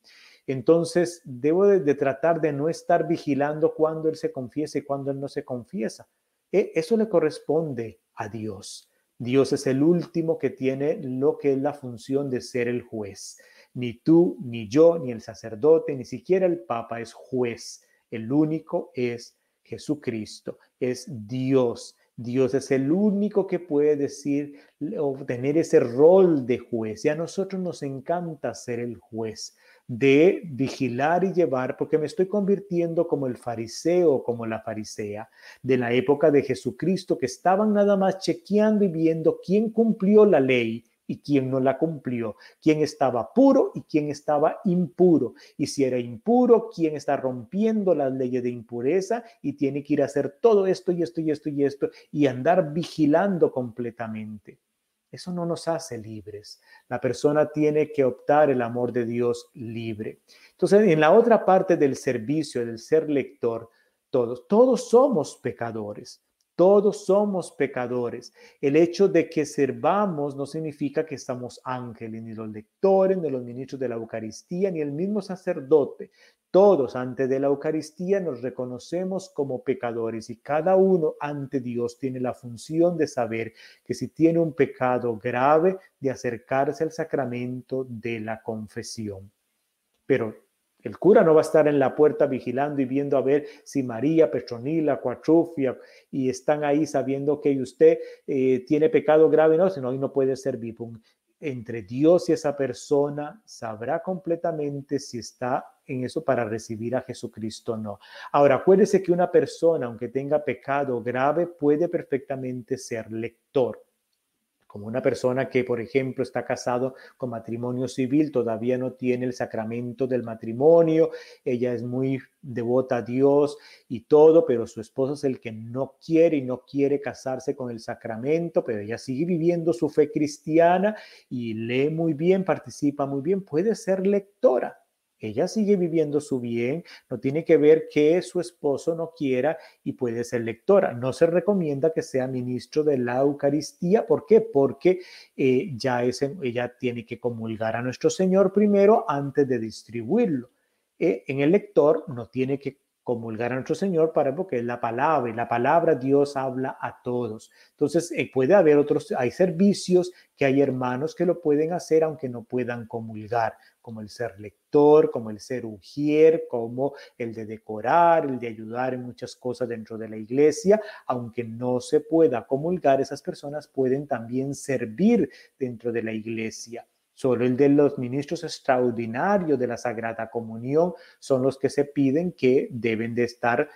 Entonces, debo de, tratar de no estar vigilando cuando él se confiesa y cuando él no se confiesa. E, eso le corresponde a Dios. Dios es el último que tiene lo que es la función de ser el juez. Ni tú, ni yo, ni el sacerdote, ni siquiera el Papa es juez. El único es Jesucristo, es Dios. Dios es el único que puede decir o tener ese rol de juez. Y a nosotros nos encanta ser el juez, de vigilar y llevar, porque me estoy convirtiendo como el fariseo, como la farisea de la época de Jesucristo, que estaban nada más chequeando y viendo quién cumplió la ley y quién no la cumplió, quién estaba puro y quién estaba impuro. Y si era impuro, quién está rompiendo las leyes de impureza y tiene que ir a hacer todo esto y esto y esto y esto y andar vigilando completamente. Eso no nos hace libres. La persona tiene que optar el amor de Dios libre. Entonces, en la otra parte del servicio, del ser lector, todos, todos somos pecadores. Todos somos pecadores. El hecho de que servamos no significa que estamos ángeles, ni los lectores, ni los ministros de la Eucaristía, ni el mismo sacerdote. Todos ante de la Eucaristía nos reconocemos como pecadores y cada uno ante Dios tiene la función de saber que si tiene un pecado grave, de acercarse al sacramento de la confesión. Pero el cura no va a estar en la puerta vigilando y viendo a ver si María, Petronila, Cuatrufia y están ahí sabiendo que usted eh, tiene pecado grave, no, sino no puede ser vipum. Entre Dios y esa persona sabrá completamente si está en eso para recibir a Jesucristo o no. Ahora, acuérdese que una persona, aunque tenga pecado grave, puede perfectamente ser lector como una persona que, por ejemplo, está casado con matrimonio civil, todavía no tiene el sacramento del matrimonio, ella es muy devota a Dios y todo, pero su esposo es el que no quiere y no quiere casarse con el sacramento, pero ella sigue viviendo su fe cristiana y lee muy bien, participa muy bien, puede ser lectora ella sigue viviendo su bien, no tiene que ver que su esposo no quiera y puede ser lectora. No se recomienda que sea ministro de la Eucaristía. ¿Por qué? Porque eh, ya es, ella tiene que comulgar a nuestro Señor primero antes de distribuirlo. Eh, en el lector no tiene que comulgar a nuestro Señor para porque es la palabra y la palabra Dios habla a todos. Entonces eh, puede haber otros, hay servicios que hay hermanos que lo pueden hacer aunque no puedan comulgar, como el ser lector, como el ser ujier, como el de decorar, el de ayudar en muchas cosas dentro de la iglesia, aunque no se pueda comulgar, esas personas pueden también servir dentro de la iglesia. Solo el de los ministros extraordinarios de la Sagrada Comunión son los que se piden que deben de estar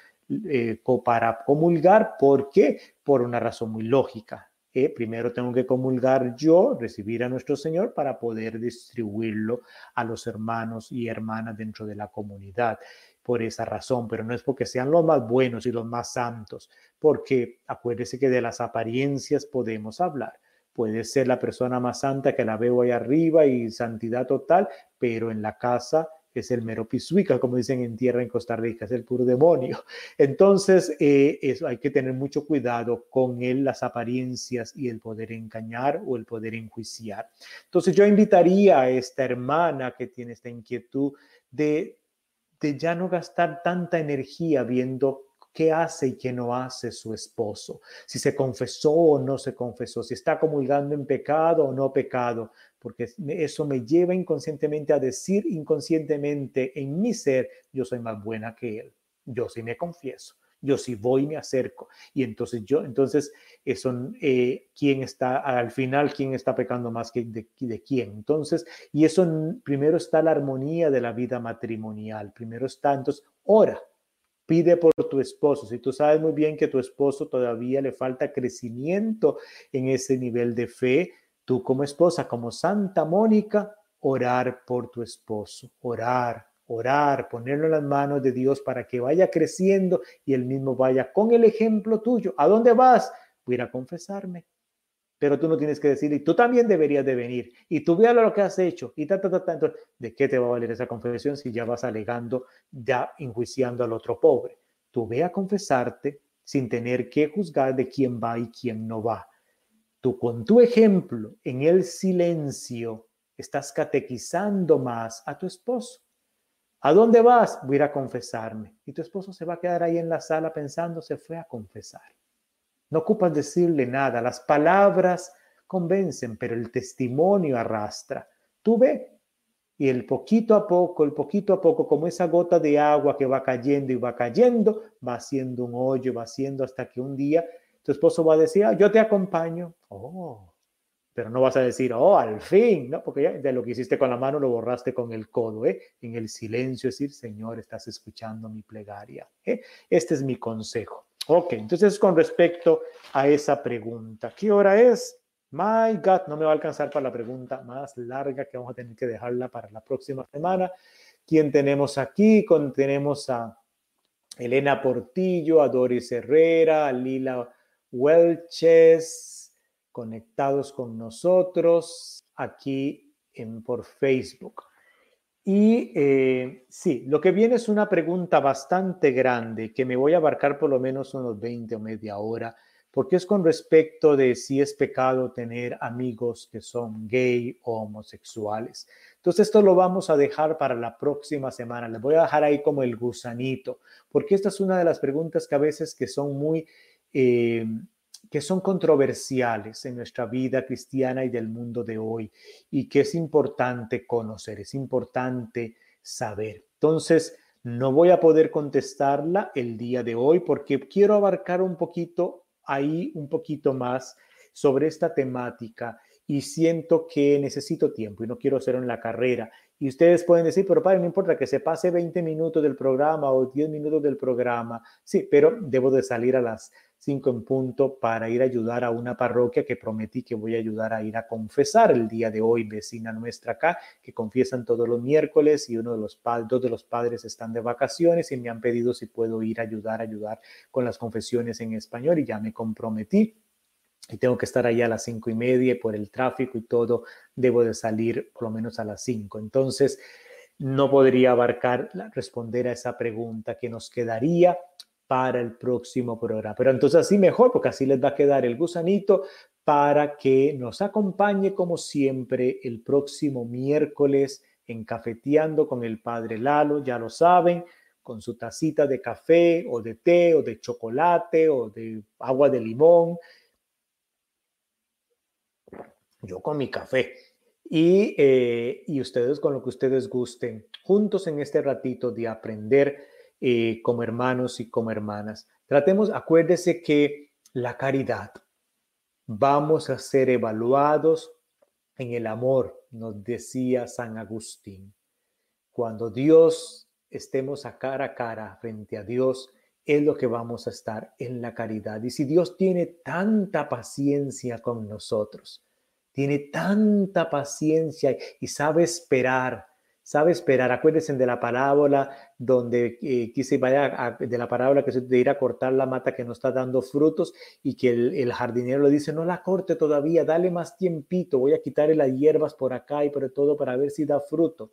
eh, para comulgar. ¿Por qué? Por una razón muy lógica. ¿eh? primero tengo que comulgar yo, recibir a nuestro Señor para poder distribuirlo a los hermanos y hermanas dentro de la comunidad por esa razón, pero no es porque sean los más buenos y los más santos, porque acuérdese que de las apariencias podemos hablar. Puede ser la persona más santa que la veo ahí arriba y santidad total, pero en la casa es el mero pisuica, como dicen en tierra en Costa Rica, es el puro demonio. Entonces, eh, eso, hay que tener mucho cuidado con él, las apariencias y el poder engañar o el poder enjuiciar. Entonces, yo invitaría a esta hermana que tiene esta inquietud de, de ya no gastar tanta energía viendo qué hace y qué no hace su esposo, si se confesó o no se confesó, si está comulgando en pecado o no pecado, porque eso me lleva inconscientemente a decir inconscientemente en mi ser, yo soy más buena que él, yo sí me confieso. Yo sí voy y me acerco. Y entonces yo, entonces, eso, eh, ¿quién está, al final, quién está pecando más que de, quién? Entonces, y eso primero está la armonía de la vida matrimonial. Primero está, entonces, ora, Pide por tu esposo. Si tú sabes muy bien que tu esposo todavía le falta crecimiento en ese nivel de fe, tú como esposa, como Santa Mónica, orar por tu esposo, orar, orar, ponerlo en las manos de Dios para que vaya creciendo y él mismo vaya con el ejemplo tuyo. ¿A dónde vas? Voy a confesarme pero tú no tienes que decir, y tú también deberías de venir, y tú veas lo que has hecho, y ta, ta, ta, ta. Entonces, ¿de qué te va a valer esa confesión si ya vas alegando, ya enjuiciando al otro pobre? Tú ve a confesarte sin tener que juzgar de quién va y quién no va. Tú con tu ejemplo, en el silencio, estás catequizando más a tu esposo. ¿A dónde vas? Voy a confesarme. Y tu esposo se va a quedar ahí en la sala pensando, se fue a confesar. No ocupas decirle nada. Las palabras convencen, pero el testimonio arrastra. Tú ve y el poquito a poco, el poquito a poco, como esa gota de agua que va cayendo y va cayendo, va haciendo un hoyo, va haciendo hasta que un día tu esposo va a decir, ah, yo te acompaño. Oh, pero no vas a decir, oh, al fin, ¿no? Porque ya de lo que hiciste con la mano lo borraste con el codo, ¿eh? En el silencio decir, Señor, estás escuchando mi plegaria. ¿eh? Este es mi consejo. Ok, entonces con respecto a esa pregunta, ¿qué hora es? My God, no me va a alcanzar para la pregunta más larga que vamos a tener que dejarla para la próxima semana. ¿Quién tenemos aquí? Tenemos a Elena Portillo, a Doris Herrera, a Lila Welches, conectados con nosotros aquí en, por Facebook. Y eh, sí, lo que viene es una pregunta bastante grande que me voy a abarcar por lo menos unos 20 o media hora, porque es con respecto de si es pecado tener amigos que son gay o homosexuales. Entonces esto lo vamos a dejar para la próxima semana. Les voy a dejar ahí como el gusanito, porque esta es una de las preguntas que a veces que son muy... Eh, que son controversiales en nuestra vida cristiana y del mundo de hoy y que es importante conocer, es importante saber. Entonces, no voy a poder contestarla el día de hoy porque quiero abarcar un poquito ahí, un poquito más sobre esta temática y siento que necesito tiempo y no quiero hacerlo en la carrera. Y ustedes pueden decir, pero padre, no importa que se pase 20 minutos del programa o 10 minutos del programa. Sí, pero debo de salir a las cinco en punto para ir a ayudar a una parroquia que prometí que voy a ayudar a ir a confesar el día de hoy, vecina nuestra acá, que confiesan todos los miércoles y uno de los dos de los padres están de vacaciones y me han pedido si puedo ir a ayudar, ayudar con las confesiones en español y ya me comprometí y tengo que estar ahí a las cinco y media por el tráfico y todo, debo de salir por lo menos a las cinco. Entonces, no podría abarcar responder a esa pregunta que nos quedaría para el próximo programa. Pero entonces así mejor, porque así les va a quedar el gusanito para que nos acompañe como siempre el próximo miércoles en Cafeteando con el Padre Lalo, ya lo saben, con su tacita de café o de té o de chocolate o de agua de limón. Yo con mi café. Y, eh, y ustedes con lo que ustedes gusten, juntos en este ratito de aprender eh, como hermanos y como hermanas. Tratemos, acuérdese que la caridad, vamos a ser evaluados en el amor, nos decía San Agustín. Cuando Dios estemos a cara a cara frente a Dios, es lo que vamos a estar en la caridad. Y si Dios tiene tanta paciencia con nosotros, tiene tanta paciencia y sabe esperar, sabe esperar. Acuérdense de la parábola donde eh, quise vaya de la parábola que de ir a cortar la mata que no está dando frutos y que el, el, jardinero le dice, no la corte todavía, dale más tiempito, voy a quitarle las hierbas por acá y por todo para ver si da fruto.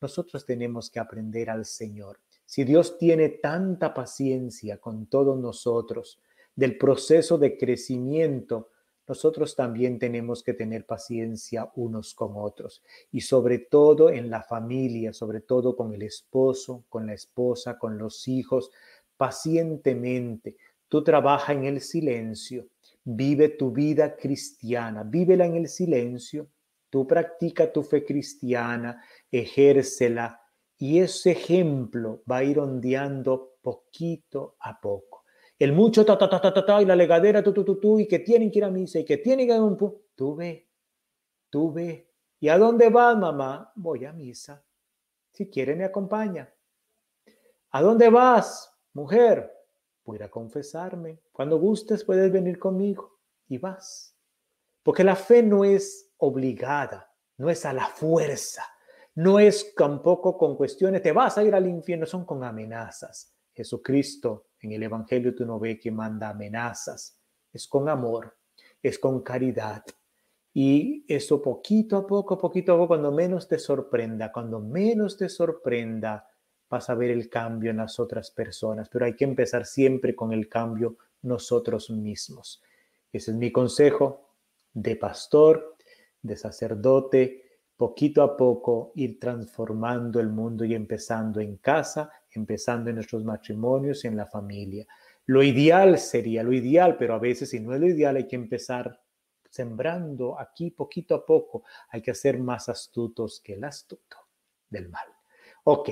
Nosotros tenemos que aprender al Señor. Si Dios tiene tanta paciencia con todos nosotros del proceso de crecimiento, nosotros también tenemos que tener paciencia unos con otros y sobre todo en la familia, sobre todo con el esposo, con la esposa, con los hijos, pacientemente. Tú trabaja en el silencio, vive tu vida cristiana, vívela en el silencio, tú practica tu fe cristiana, ejércela y ese ejemplo va a ir ondeando poquito a poco el mucho ta, ta, ta, ta, ta, y la legadera tu, tu, tu, tu, y que tienen que ir a misa y que tienen que ir a un Tú ve, tú ve. ¿Y a dónde vas, mamá? Voy a misa. Si quiere, me acompaña. ¿A dónde vas, mujer? Voy a confesarme. Cuando gustes, puedes venir conmigo. Y vas. Porque la fe no es obligada, no es a la fuerza, no es tampoco con cuestiones, te vas a ir al infierno, son con amenazas. Jesucristo en el Evangelio tú no ves que manda amenazas, es con amor, es con caridad. Y eso poquito a poco, poquito a poco, cuando menos te sorprenda, cuando menos te sorprenda, vas a ver el cambio en las otras personas. Pero hay que empezar siempre con el cambio nosotros mismos. Ese es mi consejo de pastor, de sacerdote, poquito a poco ir transformando el mundo y empezando en casa, empezando en nuestros matrimonios y en la familia. Lo ideal sería lo ideal, pero a veces si no es lo ideal hay que empezar sembrando aquí poquito a poco. Hay que ser más astutos que el astuto del mal. Ok,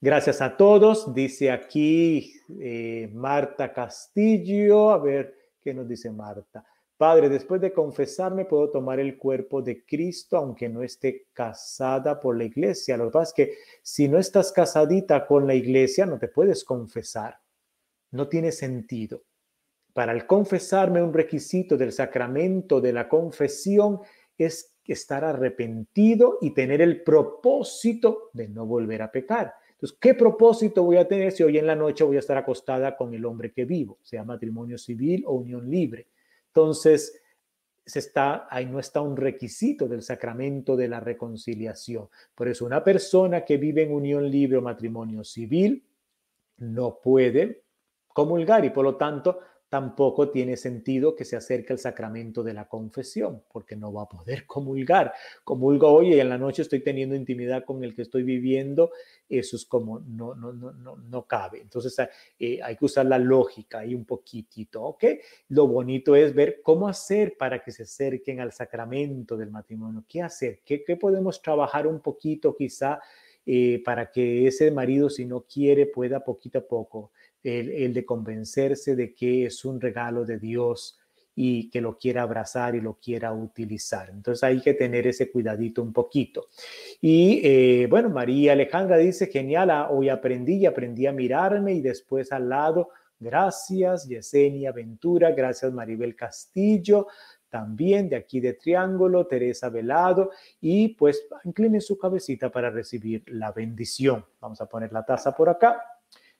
gracias a todos. Dice aquí eh, Marta Castillo. A ver, ¿qué nos dice Marta? Padre, después de confesarme, puedo tomar el cuerpo de Cristo, aunque no esté casada por la iglesia. Lo que pasa es que si no estás casadita con la iglesia, no te puedes confesar. No tiene sentido. Para el confesarme, un requisito del sacramento de la confesión es estar arrepentido y tener el propósito de no volver a pecar. Entonces, ¿qué propósito voy a tener si hoy en la noche voy a estar acostada con el hombre que vivo, sea matrimonio civil o unión libre? Entonces, se está, ahí no está un requisito del sacramento de la reconciliación. Por eso una persona que vive en unión libre o matrimonio civil no puede comulgar y por lo tanto tampoco tiene sentido que se acerque al sacramento de la confesión, porque no va a poder comulgar. Comulgo hoy y en la noche estoy teniendo intimidad con el que estoy viviendo, eso es como no, no, no, no, no cabe. Entonces eh, hay que usar la lógica ahí un poquitito, ¿ok? Lo bonito es ver cómo hacer para que se acerquen al sacramento del matrimonio, qué hacer, qué, qué podemos trabajar un poquito quizá eh, para que ese marido, si no quiere, pueda poquito a poco el, de convencerse de que es un regalo de Dios y que lo quiera abrazar y lo quiera utilizar. Entonces hay que tener ese cuidadito un poquito. Y eh, bueno, María Alejandra dice, genial, ah, hoy aprendí y aprendí a mirarme y después al lado, gracias Yesenia Ventura, gracias Maribel Castillo, también de aquí de Triángulo, Teresa Velado, y pues incline su cabecita para recibir la bendición. Vamos a poner la taza por acá.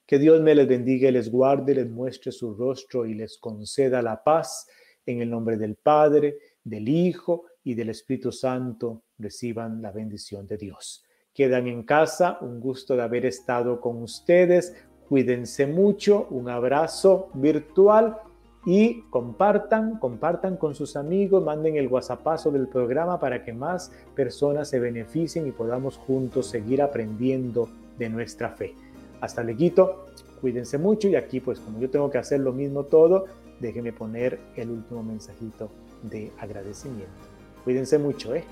Que Dios me les bendiga y les guarde, les muestre su rostro y les conceda la paz. En el nombre del Padre, del Hijo y del Espíritu Santo, reciban la bendición de Dios. Quedan en casa, un gusto de haber estado con ustedes. Cuídense mucho, un abrazo virtual y compartan, compartan con sus amigos, manden el WhatsAppazo del programa para que más personas se beneficien y podamos juntos seguir aprendiendo de nuestra fe. Hasta luego, cuídense mucho y aquí pues como yo tengo que hacer lo mismo todo, déjenme poner el último mensajito de agradecimiento. Cuídense mucho, ¿eh?